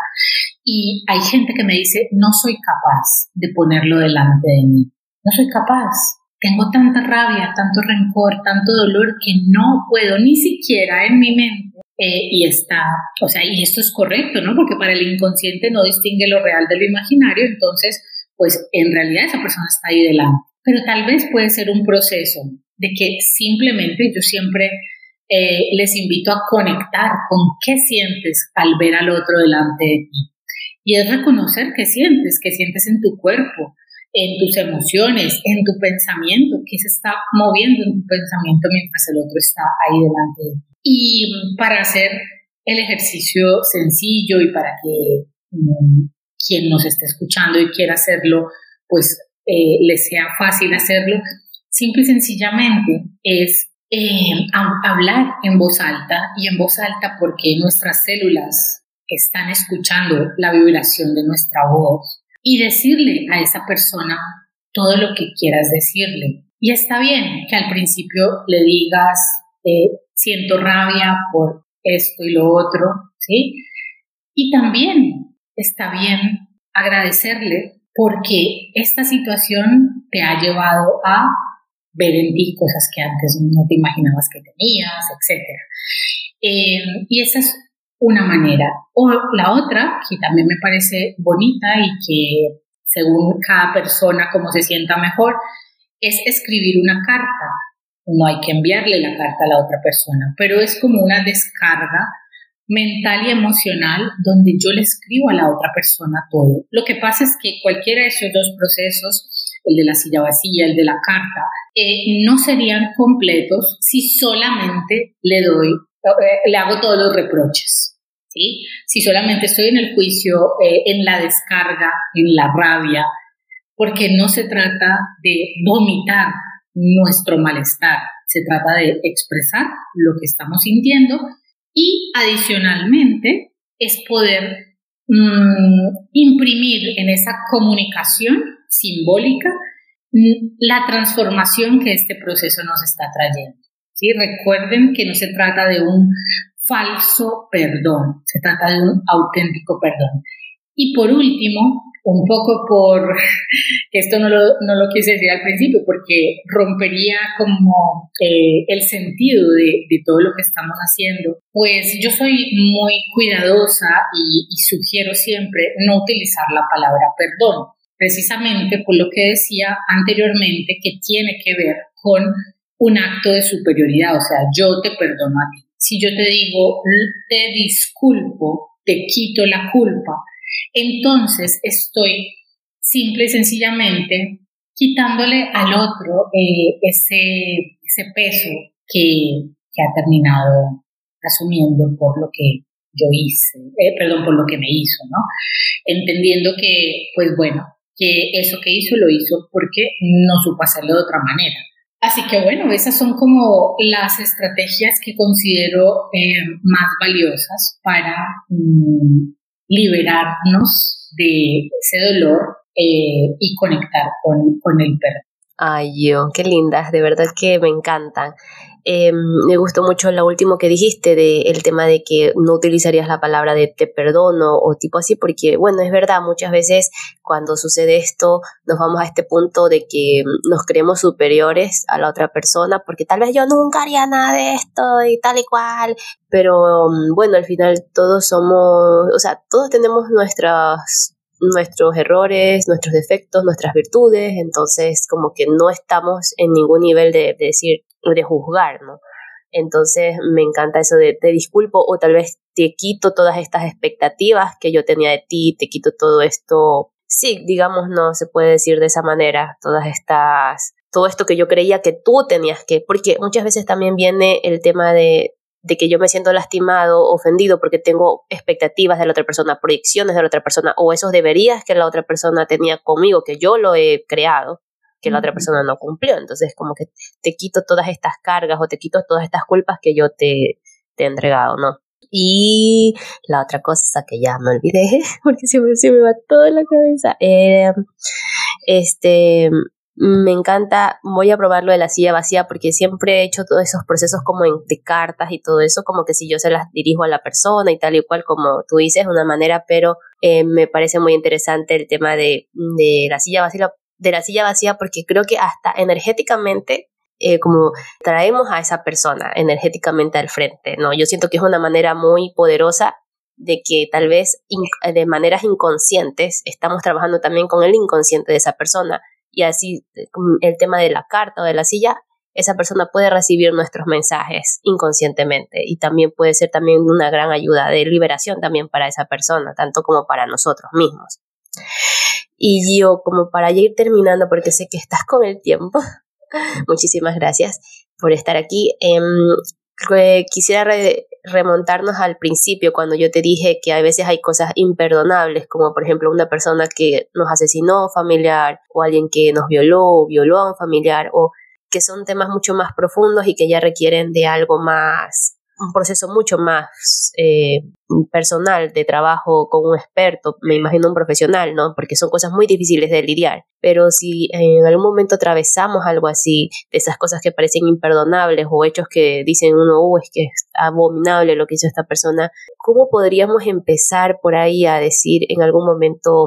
y hay gente que me dice, no soy capaz de ponerlo delante de mí, no soy capaz. Tengo tanta rabia, tanto rencor, tanto dolor que no puedo ni siquiera en mi mente eh, y está, o sea, y esto es correcto, ¿no? Porque para el inconsciente no distingue lo real de lo imaginario, entonces, pues en realidad esa persona está ahí delante. Pero tal vez puede ser un proceso de que simplemente yo siempre eh, les invito a conectar con qué sientes al ver al otro delante de ti. Y es reconocer qué sientes, qué sientes en tu cuerpo, en tus emociones, en tu pensamiento, qué se está moviendo en tu pensamiento mientras el otro está ahí delante. Y para hacer el ejercicio sencillo y para que mm, quien nos esté escuchando y quiera hacerlo, pues eh, le sea fácil hacerlo, simple y sencillamente es eh, hablar en voz alta y en voz alta porque nuestras células están escuchando la vibración de nuestra voz y decirle a esa persona todo lo que quieras decirle. Y está bien que al principio le digas, eh, siento rabia por esto y lo otro, ¿sí? Y también está bien agradecerle porque esta situación te ha llevado a ver en ti cosas que antes no te imaginabas que tenías, etc. Eh, y esa es una manera. O la otra, que también me parece bonita y que según cada persona como se sienta mejor, es escribir una carta. No hay que enviarle la carta a la otra persona, pero es como una descarga mental y emocional donde yo le escribo a la otra persona todo. Lo que pasa es que cualquiera de esos dos procesos el de la silla vacía, el de la carta, eh, no serían completos si solamente le doy, le hago todos los reproches. ¿sí? Si solamente estoy en el juicio, eh, en la descarga, en la rabia, porque no se trata de vomitar nuestro malestar, se trata de expresar lo que estamos sintiendo y adicionalmente es poder mm, imprimir en esa comunicación simbólica mm, la transformación que este proceso nos está trayendo. Recuerden que no se trata de un falso perdón, se trata de un auténtico perdón. Y por último, un poco por, esto no lo, no lo quise decir al principio, porque rompería como eh, el sentido de, de, todo lo que estamos haciendo, pues yo soy muy cuidadosa y, y sugiero siempre no utilizar la palabra perdón, precisamente por lo que decía anteriormente, que tiene que ver con un acto de superioridad, o sea, yo te perdono a ti. Si yo te digo, te disculpo, te quito la culpa, entonces estoy simple y sencillamente quitándole al otro eh, ese, ese peso que, ha terminado asumiendo por lo que yo hice, eh, perdón, por lo que me hizo, ¿no? Entendiendo que, pues bueno, que eso que hizo lo hizo porque no supo hacerlo de otra manera. Así que bueno, esas son como las estrategias que considero eh, más valiosas para mm, liberarnos de ese dolor eh, y conectar con, con el perdón. Ay, yo, qué lindas, de verdad que me encantan. Em, me gustó mucho lo último que dijiste de el tema de que no utilizarías la palabra de te perdono o tipo así, porque bueno, es verdad, muchas veces cuando sucede esto nos vamos a este punto de que nos creemos superiores a la otra persona, porque tal vez yo nunca haría nada de esto y tal y cual, pero mm, bueno, al final todos somos, o sea, todos tenemos nuestras nuestros errores, nuestros defectos, nuestras virtudes, entonces como que no estamos en ningún nivel de, decir, de juzgar, ¿no? Entonces me encanta eso de te disculpo o tal vez te quito todas estas expectativas que yo tenía de ti, te quito todo esto, sí, digamos, no se puede decir de esa manera, todas estas, todo esto que yo creía que tú tenías que, porque muchas veces también viene el tema de de que yo me siento lastimado, ofendido porque tengo expectativas de la otra persona, proyecciones de la otra persona o esos deberías que la otra persona tenía conmigo, que yo lo he creado, que la otra persona no cumplió. Entonces, como que te quito todas estas cargas o te quito todas estas culpas que yo te, te he entregado, ¿no? Y la otra cosa que ya me olvidé, porque se me, se me va toda la cabeza, eh, este, me encanta, voy a probar lo de la silla vacía porque siempre he hecho todos esos procesos como en, de cartas y todo eso, como que si yo se las dirijo a la persona y tal y cual, como tú dices, de una manera, pero eh, me parece muy interesante el tema de, de, la silla vacía, de la silla vacía porque creo que hasta energéticamente eh, como traemos a esa persona energéticamente al frente, ¿no? Yo siento que es una manera muy poderosa de que tal vez de maneras inconscientes estamos trabajando también con el inconsciente de esa persona y así eh, el tema de la carta o de la silla, esa persona puede recibir nuestros mensajes inconscientemente y también puede ser también una gran ayuda de liberación también para esa persona, tanto como para nosotros mismos. Y yo, como para ir terminando, porque sé que estás con el tiempo, muchísimas gracias por estar aquí. Em, quisiera remontarnos al principio cuando yo te dije que a veces hay cosas imperdonables, como por ejemplo una persona que nos asesinó familiar o alguien que nos violó o violó a un familiar o que son temas mucho más profundos y que ya requieren de algo más un proceso mucho más eh, personal de trabajo con un experto, me imagino un profesional, ¿no? Porque son cosas muy difíciles de lidiar. Pero si en algún momento atravesamos algo así, de esas cosas que parecen imperdonables o hechos que dicen uno, uh, es que es abominable lo que hizo esta persona, ¿cómo podríamos empezar por ahí a decir en algún momento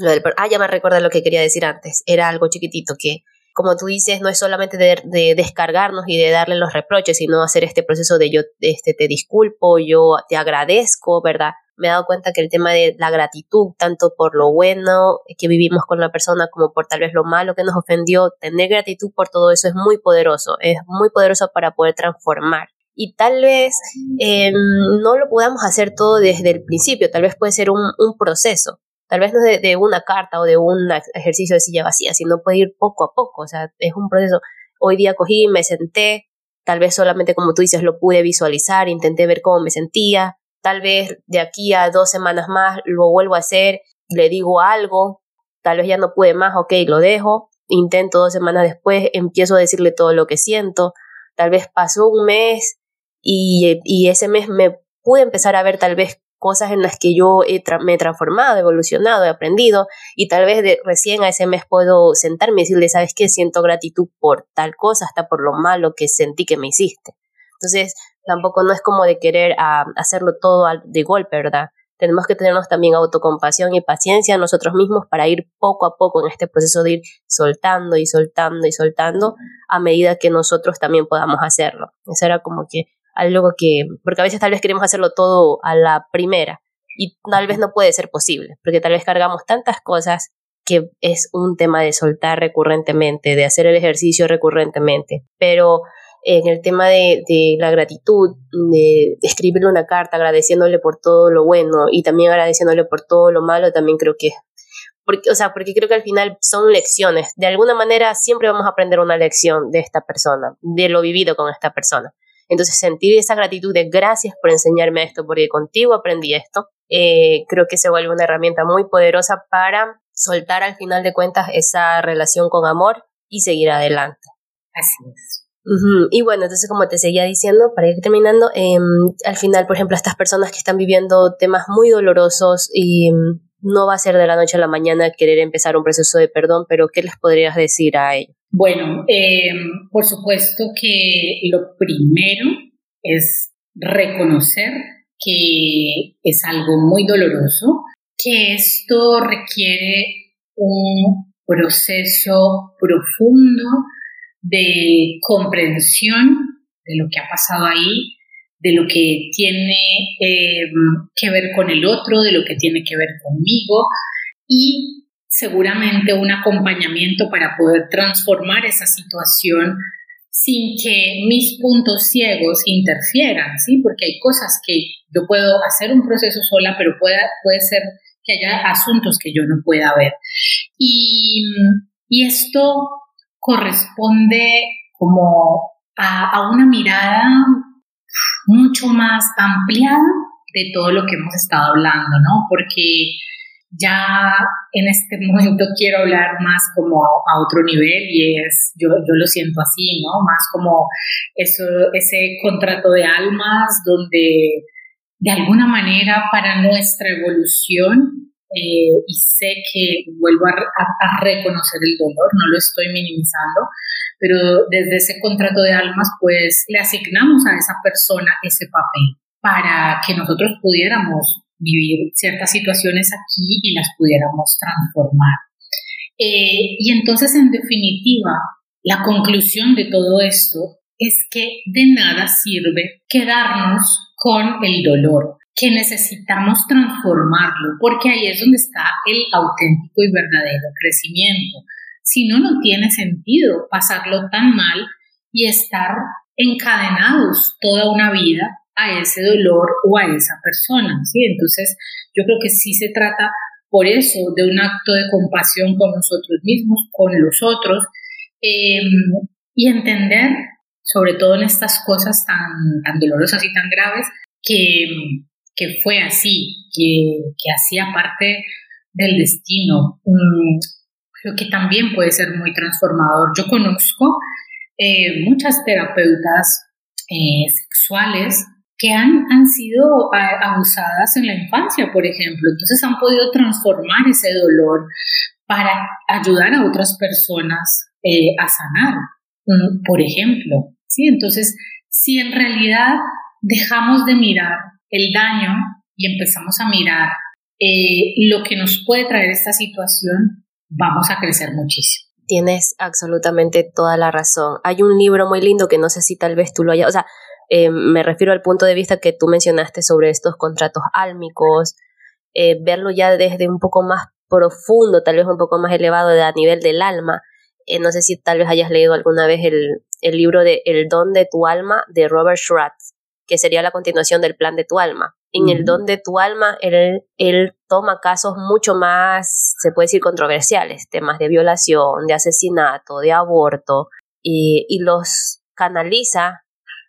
lo del... Ah, ya me recuerdo lo que quería decir antes, era algo chiquitito que como tú dices, no es solamente de, descargarnos y de darle los reproches, sino hacer este proceso de yo este, te disculpo, yo te agradezco, ¿verdad? Me he dado cuenta que el tema de la gratitud, tanto por lo bueno que vivimos con la persona como por tal vez lo malo que nos ofendió, tener gratitud por todo eso es muy poderoso, es muy poderoso para poder transformar y tal vez em, no lo podamos hacer todo desde el principio, tal vez puede ser un, un proceso. Tal vez no de, de una carta o de un ejercicio de silla vacía, sino puede ir poco a poco. O sea, es un proceso. Hoy día cogí, me senté, tal vez solamente como tú dices lo pude visualizar, intenté ver cómo me sentía. Tal vez de aquí a dos semanas más lo vuelvo a hacer, le digo algo, tal vez ya no pude más, ok, lo dejo. Intento dos semanas después, empiezo a decirle todo lo que siento. Tal vez pasó un mes y, y ese mes me pude empezar a ver tal vez cosas en las que yo me he transformado, evolucionado, he aprendido y tal vez recién a ese mes puedo sentarme y decirle, ¿sabes qué? Siento gratitud por tal cosa, hasta por lo malo que sentí que me hiciste. Entonces, tampoco no es como de querer ah, hacerlo todo de golpe, ¿verdad? Tenemos que tenernos también autocompasión y paciencia nosotros mismos para ir poco a poco en este proceso de ir soltando y soltando y soltando a medida que nosotros también podamos hacerlo. Eso era como que algo que, porque a veces tal vez queremos hacerlo todo a la primera y tal vez no puede ser posible, porque tal vez cargamos tantas cosas que es un tema de soltar recurrentemente, de hacer el ejercicio recurrentemente, pero en el tema de, de, la gratitud, de escribirle una carta agradeciéndole por todo lo bueno y también agradeciéndole por todo lo malo, también creo que, porque, o sea, porque creo que al final son lecciones. De alguna manera siempre vamos a aprender una lección de esta persona, de lo vivido con esta persona. Entonces sentir esa gratitud de gracias por enseñarme esto, porque contigo aprendí esto, eh, creo que se vuelve una herramienta muy poderosa para soltar al final de cuentas esa relación con amor y seguir adelante. Así es. Y bueno, entonces como te seguía diciendo, para ir terminando, em, al final, por ejemplo, estas personas que están viviendo temas muy dolorosos y em, no va a ser de la noche a la mañana querer empezar un proceso de perdón, pero ¿qué les podrías decir a ellos? Bueno, em, por supuesto que lo primero es reconocer que es algo muy doloroso, que esto requiere un proceso profundo de comprensión de lo que ha pasado ahí, de lo que tiene em, que ver con el otro, de lo que tiene que ver conmigo y seguramente un acompañamiento para poder transformar esa situación sin que mis puntos ciegos interfieran, ¿sí? Porque hay cosas que yo puedo hacer un proceso sola, pero puede, puede ser que haya asuntos que yo no pueda ver. Y, y esto corresponde como a, a una mirada mucho más ampliada de todo lo que hemos estado hablando, ¿no? Porque ya en este momento quiero hablar más como a, otro nivel y es, yo, yo, lo siento así, ¿no? Más como eso, ese contrato de almas donde de alguna manera para nuestra evolución, eh, y sé que vuelvo a, a, reconocer el dolor, no lo estoy minimizando, pero desde ese contrato de almas pues le asignamos a esa persona ese papel para que nosotros pudiéramos vivir ciertas situaciones aquí y las pudiéramos transformar. Eh, y entonces, en definitiva, la conclusión de todo esto es que de nada sirve quedarnos con el dolor, que necesitamos transformarlo, porque ahí es donde está el auténtico y verdadero crecimiento. Si no, no tiene sentido pasarlo tan mal y estar encadenados toda una vida a ese dolor o a esa persona, ¿sí? Entonces, yo creo que sí se trata por eso de un acto de compasión con nosotros mismos, con los otros, em, y entender, sobre todo en estas cosas tan, tan dolorosas y tan graves, que, que fue así, que, que hacía parte del destino. creo que también puede ser muy transformador. Yo conozco eh, muchas terapeutas eh, sexuales que han, han sido abusadas en la infancia, por ejemplo. Entonces han podido transformar ese dolor para ayudar a otras personas eh, a sanar, mm, por ejemplo. ¿sí? Entonces, si en realidad dejamos de mirar el daño y empezamos a mirar eh, lo que nos puede traer esta situación, vamos a crecer muchísimo. Tienes absolutamente toda la razón. Hay un libro muy lindo que no sé si tal vez tú lo hayas, o sea, eh, me refiero al punto de vista que tú mencionaste sobre estos contratos álmicos, eh, verlo ya desde un poco más profundo, tal vez un poco más elevado a nivel del alma. Eh, no sé si tal vez hayas leído alguna vez el, el libro de El don de tu alma de Robert Schratz, que sería la continuación del plan de tu alma. En el don de tu alma, él, él toma casos mucho más, se puede decir, controversiales, temas de violación, de asesinato, de aborto, y, y los canaliza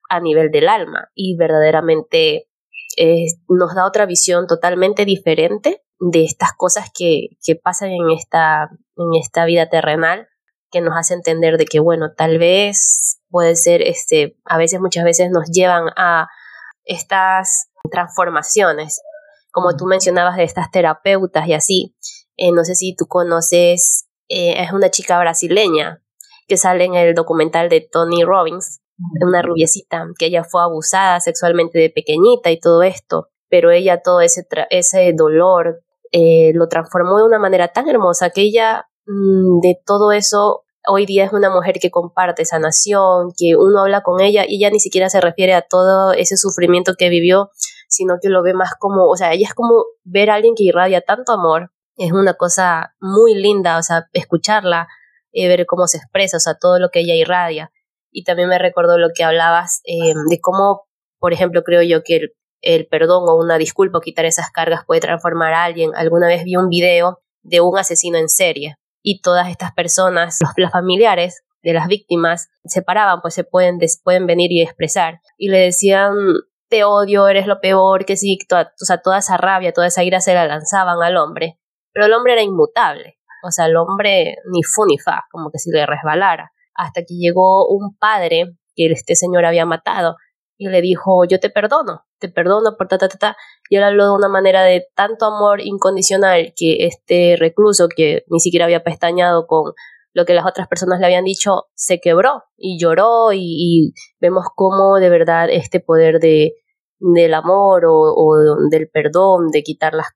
a nivel del alma y verdaderamente eh, nos da otra visión totalmente diferente de estas cosas que, que pasan en esta, en esta vida terrenal que nos hace entender de que bueno tal vez puede ser este a veces muchas veces nos llevan a estas transformaciones como tú mencionabas de estas terapeutas y así, eh, no sé si tú conoces, eh, es una chica brasileña que sale en el documental de Tony Robbins, una rubiecita, que ella fue abusada sexualmente de pequeñita y todo esto, pero ella todo ese, ese dolor eh, lo transformó de una manera tan hermosa que ella mm, de todo eso hoy día es una mujer que comparte sanación, que uno habla con ella y ella ni siquiera se refiere a todo ese sufrimiento que vivió, sino que lo ve más como, o sea, ella es como ver a alguien que irradia tanto amor, es una cosa muy linda, o sea, escucharla, eh, ver cómo se expresa, o sea, todo lo que ella irradia. Y también me recordó lo que hablabas eh, de cómo, por ejemplo, creo yo que el, perdón o una disculpa o quitar esas cargas puede transformar a alguien. Alguna vez vi un video de un asesino en serie y todas estas personas, los, familiares de las víctimas, se paraban, pues se pueden, pueden venir y expresar. Y le decían, te odio, eres lo peor, que sí, toda, o sea, toda esa rabia, toda esa ira se la lanzaban al hombre. Pero el hombre era inmutable. O sea, el hombre ni fu ni fa, como que si le resbalara. Hasta que llegó un padre que este señor había matado y le dijo, yo te perdono, te perdono por ta, ta, ta, ta. Y él habló de una manera de tanto amor incondicional que este recluso, que ni siquiera había pestañado con lo que las otras personas le habían dicho, se quebró y lloró y, vemos cómo de verdad este poder de, del amor o, del perdón, de quitar las,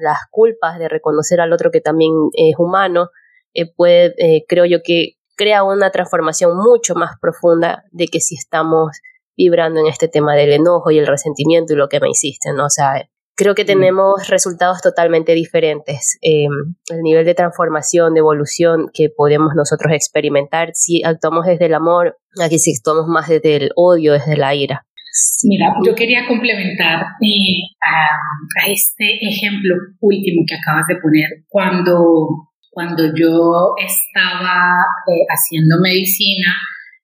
las culpas, de reconocer al otro que también es humano, eh, puede, eh, creo yo que crea una transformación mucho más profunda de que si estamos vibrando en este tema del enojo y el resentimiento y lo que me hiciste, ¿no? O sea, creo que tenemos resultados totalmente diferentes. Em, el nivel de transformación, de evolución que podemos nosotros experimentar si actuamos desde el amor, aquí si actuamos más desde el odio, desde la ira. Mira, yo quería complementar eh, a, este ejemplo último que acabas de poner. Cuando, cuando yo estaba eh, haciendo medicina,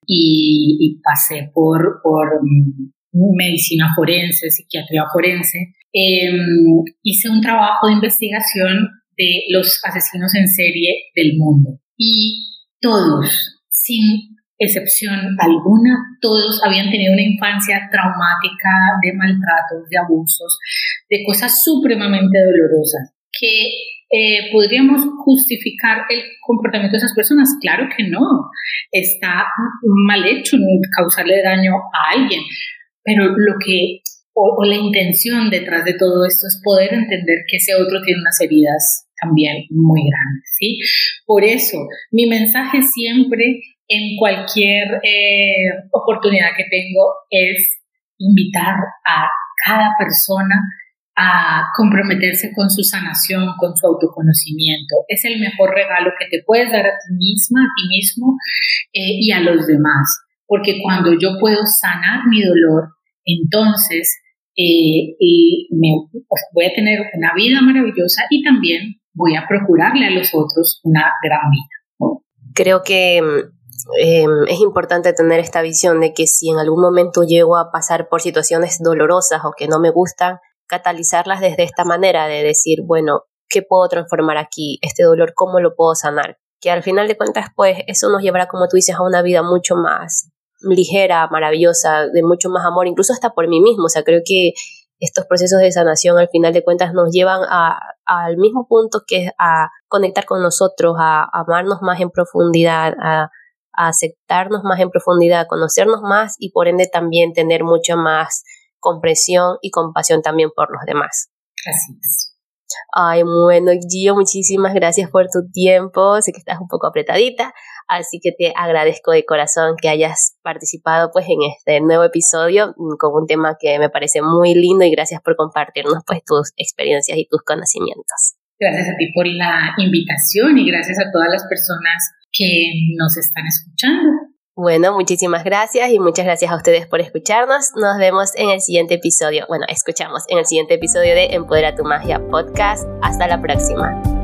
y, pasé por, por mm, medicina forense, psiquiatría forense. Em, hice un trabajo de investigación de los asesinos en serie del mundo y todos, sin excepción alguna, todos habían tenido una infancia traumática de maltratos, de abusos, de cosas supremamente dolorosas que eh, ¿Podríamos justificar el comportamiento de esas personas? Claro que no. Está mal hecho causarle daño a alguien. Pero lo que, o, la intención detrás de todo esto es poder entender que ese otro tiene unas heridas también muy grandes, ¿sí? Por eso, mi mensaje siempre en cualquier eh, oportunidad que tengo es invitar a cada persona a comprometerse con su sanación, con su autoconocimiento. Es el mejor regalo que te puedes dar a ti misma, a ti mismo eh, y a los demás. Porque cuando yo puedo sanar mi dolor, entonces eh, pues, voy a tener una vida maravillosa y también voy a procurarle a los otros una gran vida. Creo que em, es importante tener esta visión de que si en algún momento llego a pasar por situaciones dolorosas o que no me gustan, catalizarlas desde esta manera de decir, bueno, ¿qué puedo transformar aquí? Este dolor, ¿cómo lo puedo sanar? Que al final de cuentas, pues eso nos llevará, como tú dices, a una vida mucho más ligera, maravillosa, de mucho más amor, incluso hasta por mí mismo. O sea, creo que estos procesos de sanación al final de cuentas nos llevan al mismo punto que es a conectar con nosotros, a, amarnos más en profundidad, a, a aceptarnos más en profundidad, a conocernos más y por ende también tener mucho más comprensión y compasión también por los demás. Así es. Ay, bueno, Gio, muchísimas gracias por tu tiempo. Sé que estás un poco apretadita, así que te agradezco de corazón que hayas participado pues en este nuevo episodio mm, con un tema que me parece muy lindo y gracias por compartirnos pues tus experiencias y tus conocimientos. Gracias a ti por la invitación y gracias a todas las personas que nos están escuchando. Bueno, muchísimas gracias y muchas gracias a ustedes por escucharnos. Nos vemos en el siguiente episodio. Bueno, escuchamos en el siguiente episodio de Empodera tu Magia Podcast. Hasta la próxima.